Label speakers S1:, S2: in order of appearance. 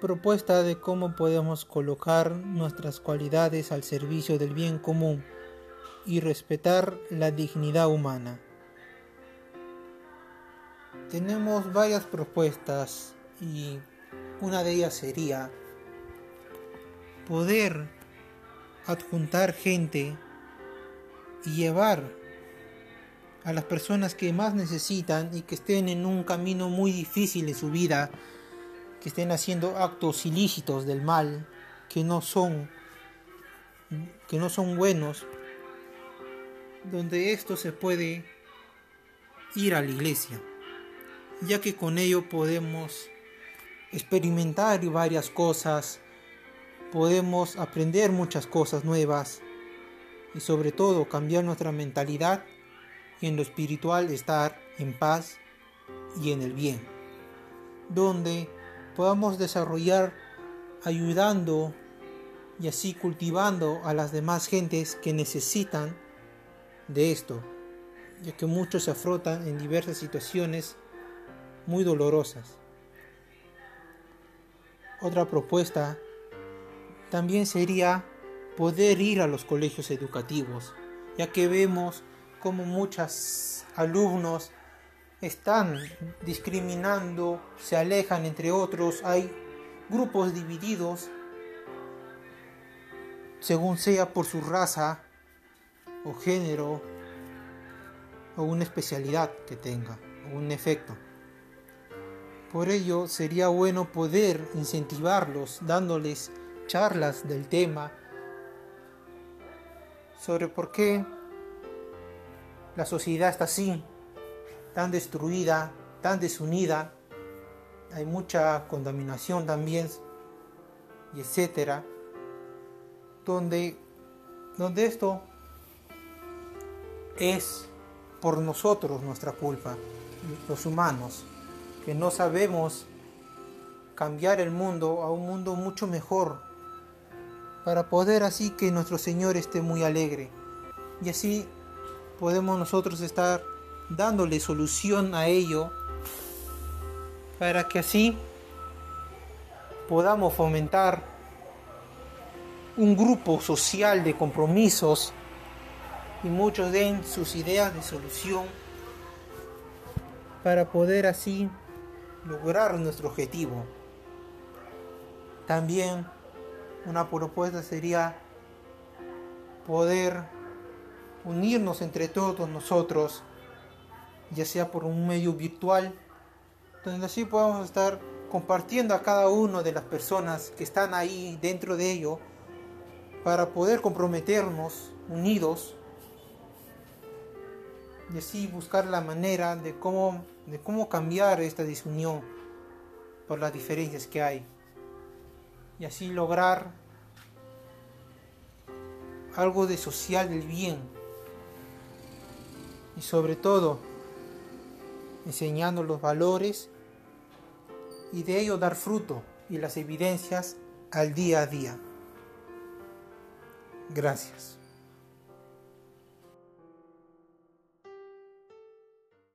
S1: propuesta de cómo podemos colocar nuestras cualidades al servicio del bien común y respetar la dignidad humana. Tenemos varias propuestas y una de ellas sería poder adjuntar gente y llevar a las personas que más necesitan y que estén en un camino muy difícil en su vida, estén haciendo actos ilícitos del mal, que no son que no son buenos, donde esto se puede ir a la iglesia, ya que con ello podemos experimentar varias cosas, podemos aprender muchas cosas nuevas y sobre todo cambiar nuestra mentalidad y en lo espiritual estar en paz y en el bien, donde podamos desarrollar ayudando y así cultivando a las demás gentes que necesitan de esto, ya que muchos se afrontan en diversas situaciones muy dolorosas. Otra propuesta también sería poder ir a los colegios educativos, ya que vemos como muchos alumnos están discriminando, se alejan entre otros, hay grupos divididos según sea por su raza o género o una especialidad que tenga o un efecto. Por ello sería bueno poder incentivarlos dándoles charlas del tema sobre por qué la sociedad está así, tan destruida, tan desunida, hay mucha contaminación también, y etcétera, donde, donde esto es por nosotros nuestra culpa, los humanos, que no sabemos cambiar el mundo a un mundo mucho mejor, para poder así que nuestro Señor esté muy alegre, y así podemos nosotros estar dándole solución a ello para que así podamos fomentar un grupo social de compromisos y muchos den sus ideas de solución para poder así lograr nuestro objetivo. También una propuesta sería poder unirnos entre todos nosotros, ya sea por un medio virtual, donde así podamos estar compartiendo a cada uno de las personas que están ahí dentro de ello, para poder comprometernos unidos y así buscar la manera de cómo, de cómo cambiar esta disunión por las diferencias que hay. Y así lograr algo de social del bien. Y sobre todo enseñando los valores y de ello dar fruto y las evidencias al día a día. Gracias.